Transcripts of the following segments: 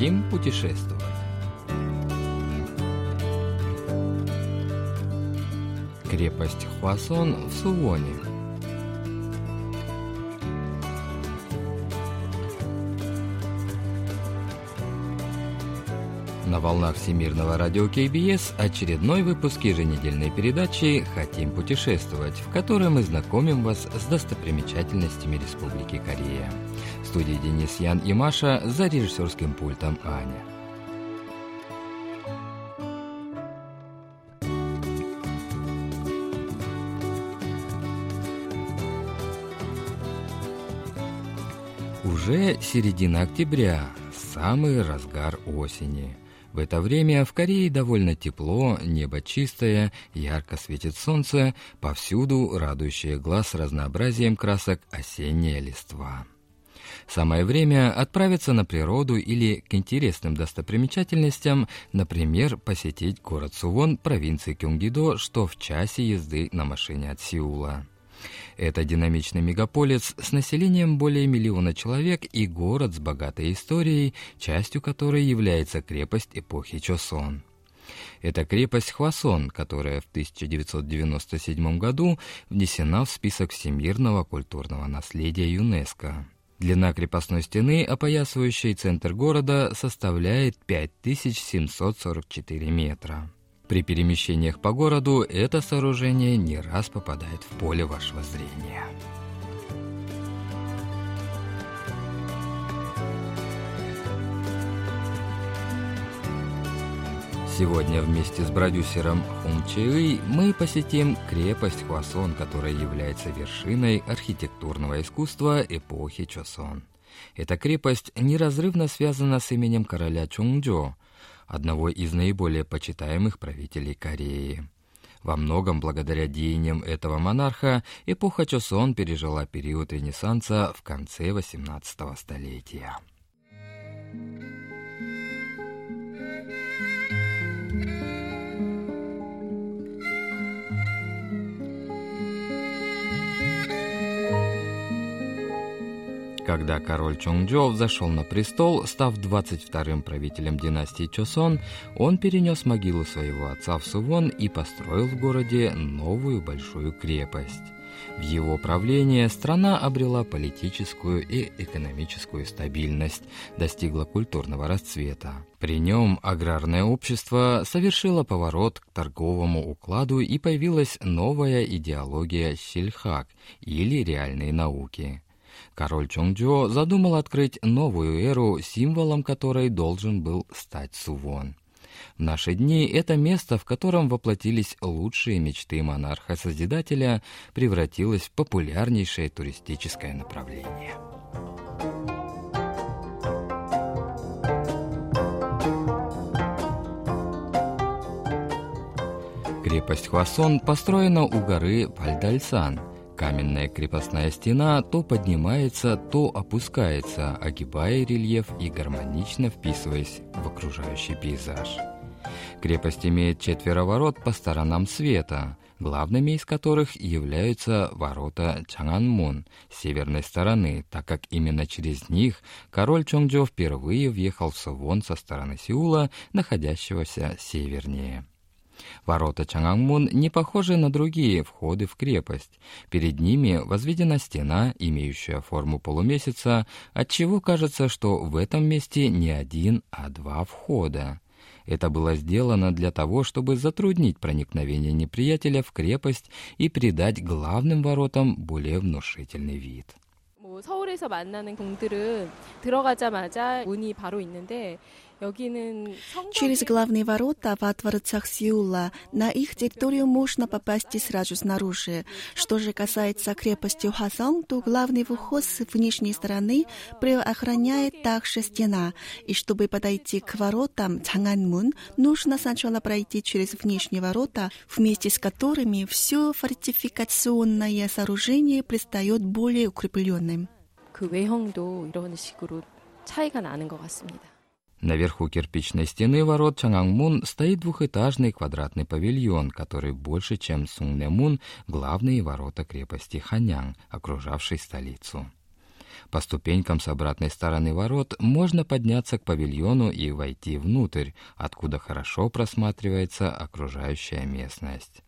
Хотим путешествовать. Крепость Хуасон в Сувоне – На волнах Всемирного радио КБС очередной выпуск еженедельной передачи «Хотим путешествовать», в которой мы знакомим вас с достопримечательностями Республики Корея. В студии Денис Ян и Маша за режиссерским пультом Аня. Уже середина октября, самый разгар осени – в это время в Корее довольно тепло, небо чистое, ярко светит солнце, повсюду радующее глаз разнообразием красок осенняя листва. Самое время отправиться на природу или к интересным достопримечательностям, например, посетить город Сувон провинции Кюнгидо, что в часе езды на машине от Сеула. Это динамичный мегаполис с населением более миллиона человек и город с богатой историей, частью которой является крепость эпохи Чосон. Это крепость Хвасон, которая в 1997 году внесена в список всемирного культурного наследия ЮНЕСКО. Длина крепостной стены, опоясывающей центр города, составляет 5744 метра. При перемещениях по городу это сооружение не раз попадает в поле вашего зрения. Сегодня вместе с продюсером Хун Чиэй мы посетим крепость Хвасон, которая является вершиной архитектурного искусства эпохи Чосон. Эта крепость неразрывно связана с именем короля Чунджо – одного из наиболее почитаемых правителей Кореи. Во многом благодаря деяниям этого монарха эпоха Чосон пережила период Ренессанса в конце XVIII столетия. Когда король Чонgjо взошел на престол, став 22-м правителем династии Чосон, он перенес могилу своего отца в Сувон и построил в городе новую большую крепость. В его правление страна обрела политическую и экономическую стабильность, достигла культурного расцвета. При нем аграрное общество совершило поворот к торговому укладу и появилась новая идеология сельхак или реальные науки. Король Чонgjо задумал открыть новую эру, символом которой должен был стать Сувон. В наши дни это место, в котором воплотились лучшие мечты монарха-созидателя, превратилось в популярнейшее туристическое направление. Крепость Хвасон построена у горы Пальдальсан – Каменная крепостная стена то поднимается, то опускается, огибая рельеф и гармонично вписываясь в окружающий пейзаж. Крепость имеет четверо ворот по сторонам света, главными из которых являются ворота Чанганмун с северной стороны, так как именно через них король Чонgjо впервые въехал в Совон со стороны Сеула, находящегося севернее. Ворота Чангангмун не похожи на другие входы в крепость. Перед ними возведена стена, имеющая форму полумесяца, отчего кажется, что в этом месте не один, а два входа. Это было сделано для того, чтобы затруднить проникновение неприятеля в крепость и придать главным воротам более внушительный вид. 서울에서 만나는 궁들은 들어가자마자 문이 바로 있는데 Через главные ворота во дворцах Сеула на их территорию можно попасть и сразу снаружи. Что же касается крепости Хасан, то главный вход с внешней стороны охраняет также стена. И чтобы подойти к воротам Чанганмун, нужно сначала пройти через внешние ворота, вместе с которыми все фортификационное сооружение предстает более укрепленным. 그 외형도 이런 식으로 차이가 나는 것 같습니다. Наверху кирпичной стены ворот Чангангмун стоит двухэтажный квадратный павильон, который больше, чем Сунгнемун, главные ворота крепости Ханян, окружавшей столицу. По ступенькам с обратной стороны ворот можно подняться к павильону и войти внутрь, откуда хорошо просматривается окружающая местность.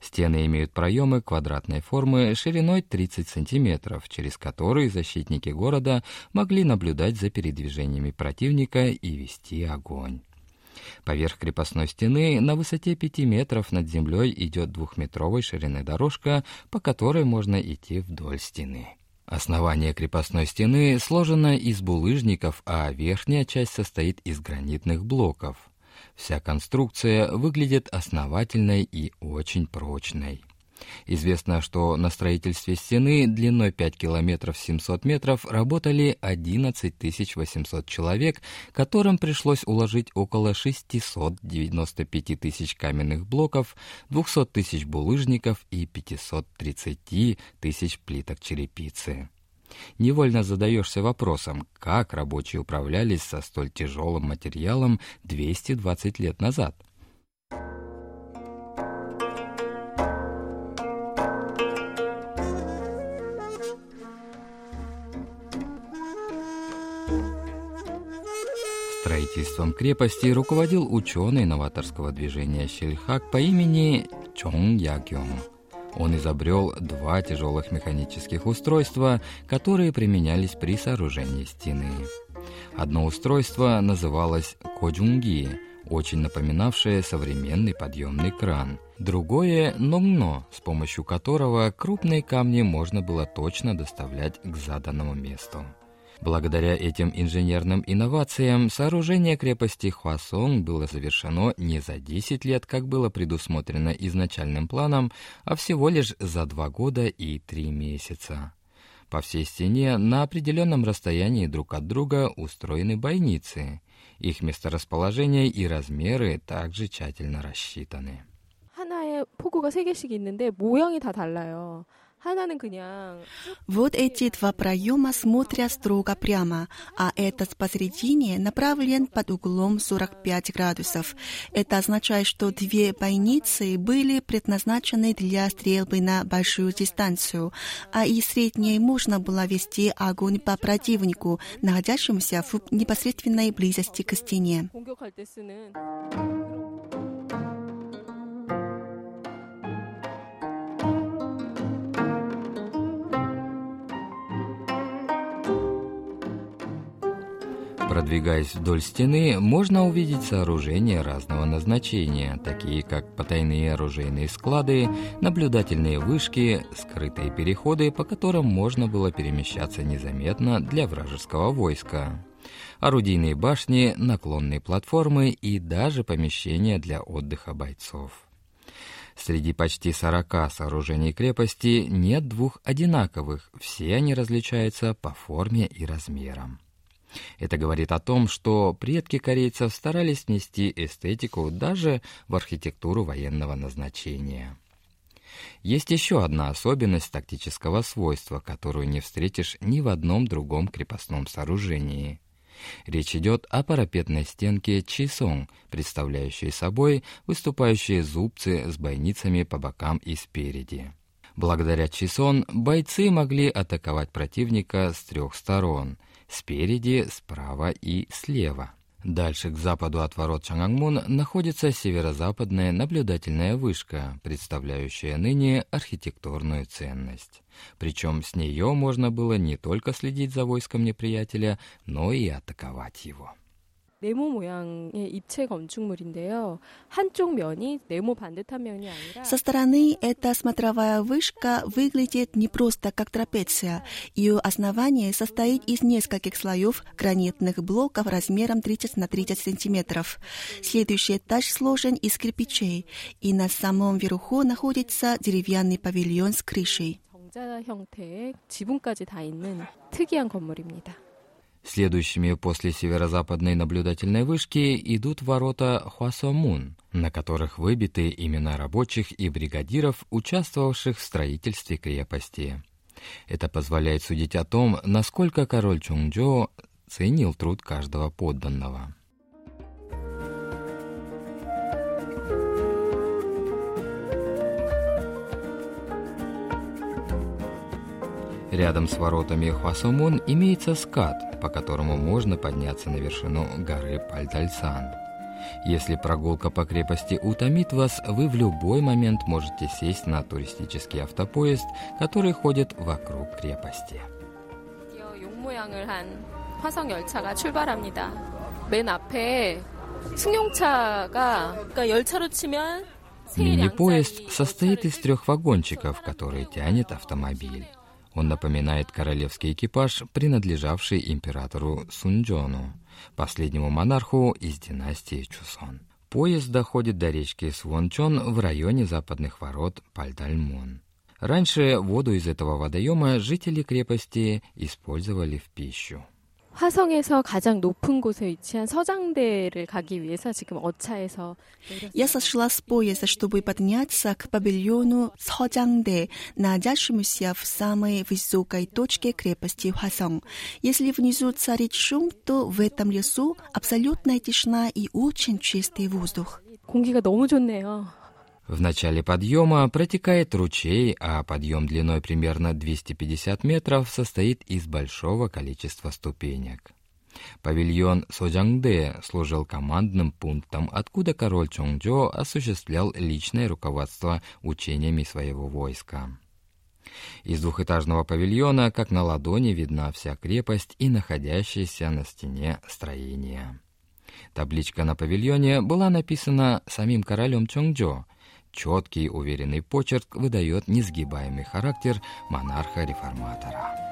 Стены имеют проемы квадратной формы шириной 30 сантиметров, через которые защитники города могли наблюдать за передвижениями противника и вести огонь. Поверх крепостной стены на высоте 5 метров над землей идет двухметровой ширины дорожка, по которой можно идти вдоль стены. Основание крепостной стены сложено из булыжников, а верхняя часть состоит из гранитных блоков. Вся конструкция выглядит основательной и очень прочной. Известно, что на строительстве стены длиной 5 километров 700 метров работали 11 800 человек, которым пришлось уложить около 695 тысяч каменных блоков, 200 тысяч булыжников и 530 тысяч плиток черепицы. Невольно задаешься вопросом, как рабочие управлялись со столь тяжелым материалом 220 лет назад – Строительством крепости руководил ученый новаторского движения Щельхак по имени Чонг Ягён. Он изобрел два тяжелых механических устройства, которые применялись при сооружении стены. Одно устройство называлось Коджунги, очень напоминавшее современный подъемный кран. Другое – Номно, с помощью которого крупные камни можно было точно доставлять к заданному месту. Благодаря этим инженерным инновациям сооружение крепости Хуасон было завершено не за 10 лет, как было предусмотрено изначальным планом, а всего лишь за 2 года и 3 месяца. По всей стене на определенном расстоянии друг от друга устроены бойницы. Их месторасположение и размеры также тщательно рассчитаны. 하나에 포구가 세 개씩 있는데 모양이 다 달라요. Вот эти два проема смотрят строго прямо, а этот посередине направлен под углом 45 градусов. Это означает, что две бойницы были предназначены для стрельбы на большую дистанцию, а из средней можно было вести огонь по противнику, находящемуся в непосредственной близости к стене. Продвигаясь вдоль стены, можно увидеть сооружения разного назначения, такие как потайные оружейные склады, наблюдательные вышки, скрытые переходы, по которым можно было перемещаться незаметно для вражеского войска, орудийные башни, наклонные платформы и даже помещения для отдыха бойцов. Среди почти 40 сооружений крепости нет двух одинаковых, все они различаются по форме и размерам. Это говорит о том, что предки корейцев старались внести эстетику даже в архитектуру военного назначения. Есть еще одна особенность тактического свойства, которую не встретишь ни в одном другом крепостном сооружении. Речь идет о парапетной стенке Чисон, представляющей собой выступающие зубцы с бойницами по бокам и спереди. Благодаря Чисон бойцы могли атаковать противника с трех сторон – спереди, справа и слева. Дальше к западу от ворот Чангангмун находится северо-западная наблюдательная вышка, представляющая ныне архитектурную ценность. Причем с нее можно было не только следить за войском неприятеля, но и атаковать его. 네모 모양의 입체 건축물인데요. 한쪽 면이 네모 반듯한 면이 아니라 Со стороны эта смотровая вышка выглядит не просто как трапеция. Ее основание состоит из нескольких слоев гранитных блоков размером 30 на 30 сантиметров. Следующий этаж сложен из кирпичей, и на самом верху находится деревянный павильон с крышей. 정자 형태의 지붕까지 다 있는 특이한 건물입니다. Следующими после северо-западной наблюдательной вышки идут ворота Хуасомун, на которых выбиты имена рабочих и бригадиров, участвовавших в строительстве крепости. Это позволяет судить о том, насколько король Чунджо ценил труд каждого подданного. Рядом с воротами Хвасумон имеется скат, по которому можно подняться на вершину горы Пальтальсан. Если прогулка по крепости утомит вас, вы в любой момент можете сесть на туристический автопоезд, который ходит вокруг крепости. Мини-поезд состоит из трех вагончиков, которые тянет автомобиль. Он напоминает королевский экипаж, принадлежавший императору Сунджону, последнему монарху из династии Чусон. Поезд доходит до речки Свончон в районе западных ворот Пальдальмон. Раньше воду из этого водоема жители крепости использовали в пищу. 화성에서 가장 높은 곳에 위치한 서장대를 가기 위해서 지금 어차에서 Я сошла с поезда, чтобы подняться к павильону Схожангде, находящемуся в самой высокой точке крепости Хвасong. Если внизу царит шум, то в этом лесу абсолютная тишина и очень чистый воздух. 공기가 너무 좋네요. В начале подъема протекает ручей, а подъем длиной примерно 250 метров состоит из большого количества ступенек. Павильон Соджангде служил командным пунктом, откуда король Чонgjо осуществлял личное руководство учениями своего войска. Из двухэтажного павильона, как на ладони, видна вся крепость и находящаяся на стене строение. Табличка на павильоне была написана самим королем Чонgjо — Четкий, уверенный почерк выдает несгибаемый характер монарха-реформатора.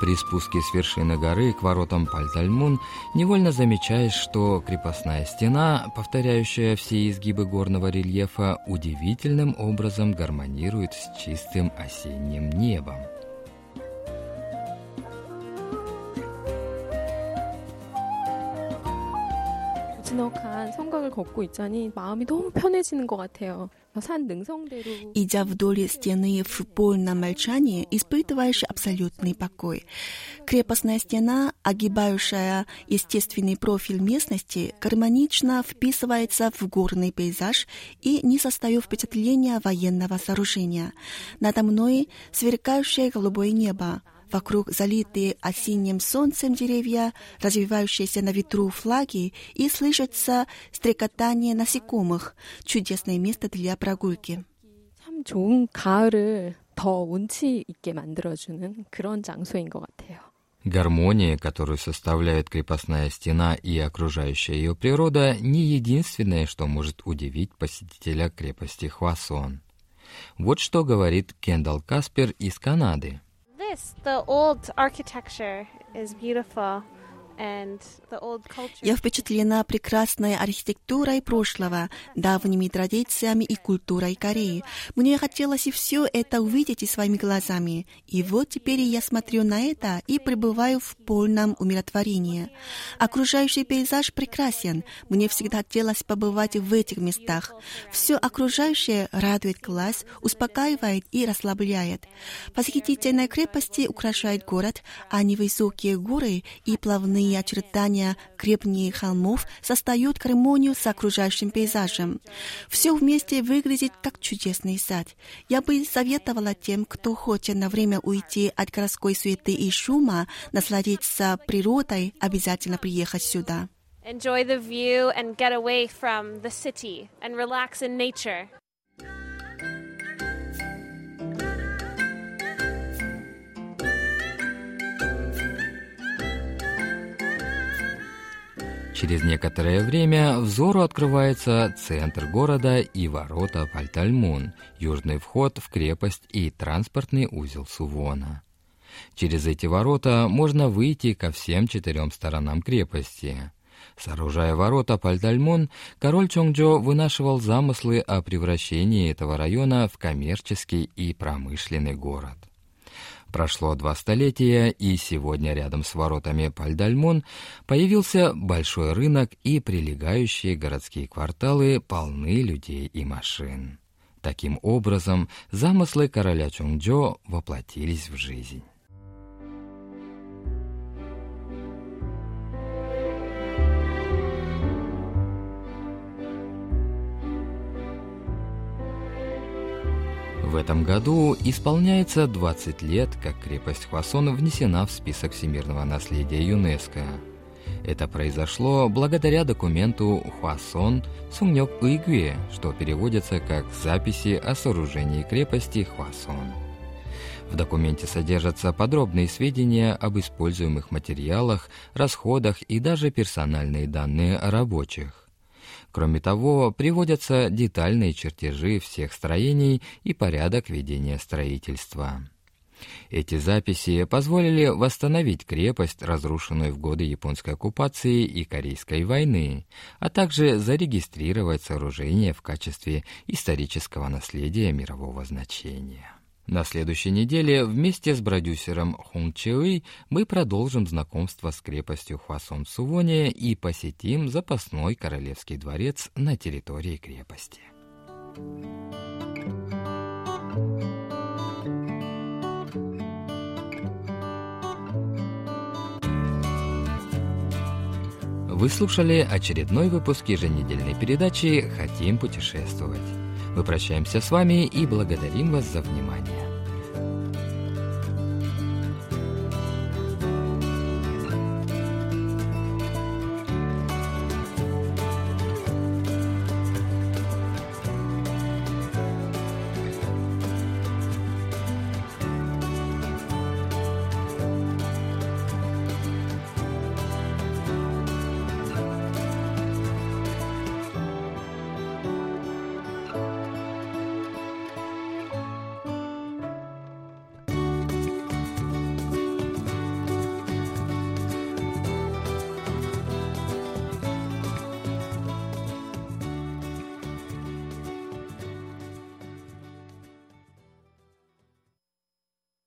При спуске с вершины горы к воротам Пальтальмун невольно замечаешь, что крепостная стена, повторяющая все изгибы горного рельефа, удивительным образом гармонирует с чистым осенним небом. 넉넉한 성곽을 걷고 있자니 마음이 너무 편해지는 것 같아요. 산 능성대로 Идя вдоль стены в полном молчании, испытываешь абсолютный покой. Крепостная стена, огибающая естественный профиль местности, гармонично вписывается в горный пейзаж и не создает впечатления военного сооружения. Надо мной сверкающее голубое небо, Вокруг залитые осенним солнцем деревья, развивающиеся на ветру флаги и слышится стрекотание насекомых. Чудесное место для прогулки. 참 좋은 가을을 더 운치 있게 만들어주는 그런 장소인 것 같아요. Гармония, которую составляет крепостная стена и окружающая ее природа, не единственное, что может удивить посетителя крепости Хвасон. Вот что говорит Кендалл Каспер из Канады. Yes, the old architecture is beautiful. Я впечатлена прекрасной архитектурой прошлого, давними традициями и культурой Кореи. Мне хотелось и все это увидеть и своими глазами. И вот теперь я смотрю на это и пребываю в полном умиротворении. Окружающий пейзаж прекрасен. Мне всегда хотелось побывать в этих местах. Все окружающее радует глаз, успокаивает и расслабляет. Восхитительные крепости украшают город, а невысокие горы и плавные Ровные очертания крепнее холмов создают гармонию с окружающим пейзажем. Все вместе выглядит как чудесный сад. Я бы советовала тем, кто хочет на время уйти от городской суеты и шума, насладиться природой, обязательно приехать сюда. Enjoy the view and get away from the city and relax in nature. Через некоторое время взору открывается центр города и ворота Пальтальмун, южный вход в крепость и транспортный узел Сувона. Через эти ворота можно выйти ко всем четырем сторонам крепости. Сооружая ворота Пальтальмон, король Чонgjо вынашивал замыслы о превращении этого района в коммерческий и промышленный город. Прошло два столетия, и сегодня рядом с воротами Пальдальмон появился большой рынок, и прилегающие городские кварталы полны людей и машин. Таким образом, замыслы короля Чунджо воплотились в жизнь. В этом году исполняется 20 лет, как крепость Хвасон внесена в список всемирного наследия ЮНЕСКО. Это произошло благодаря документу Хвасон Суньок Уйгве, что переводится как «Записи о сооружении крепости Хвасон». В документе содержатся подробные сведения об используемых материалах, расходах и даже персональные данные о рабочих. Кроме того, приводятся детальные чертежи всех строений и порядок ведения строительства. Эти записи позволили восстановить крепость, разрушенную в годы японской оккупации и Корейской войны, а также зарегистрировать сооружение в качестве исторического наследия мирового значения. На следующей неделе вместе с продюсером Хун Чеуи мы продолжим знакомство с крепостью Хвасон Сувоне и посетим запасной королевский дворец на территории крепости. Вы слушали очередной выпуск еженедельной передачи «Хотим путешествовать». Мы прощаемся с вами и благодарим вас за внимание.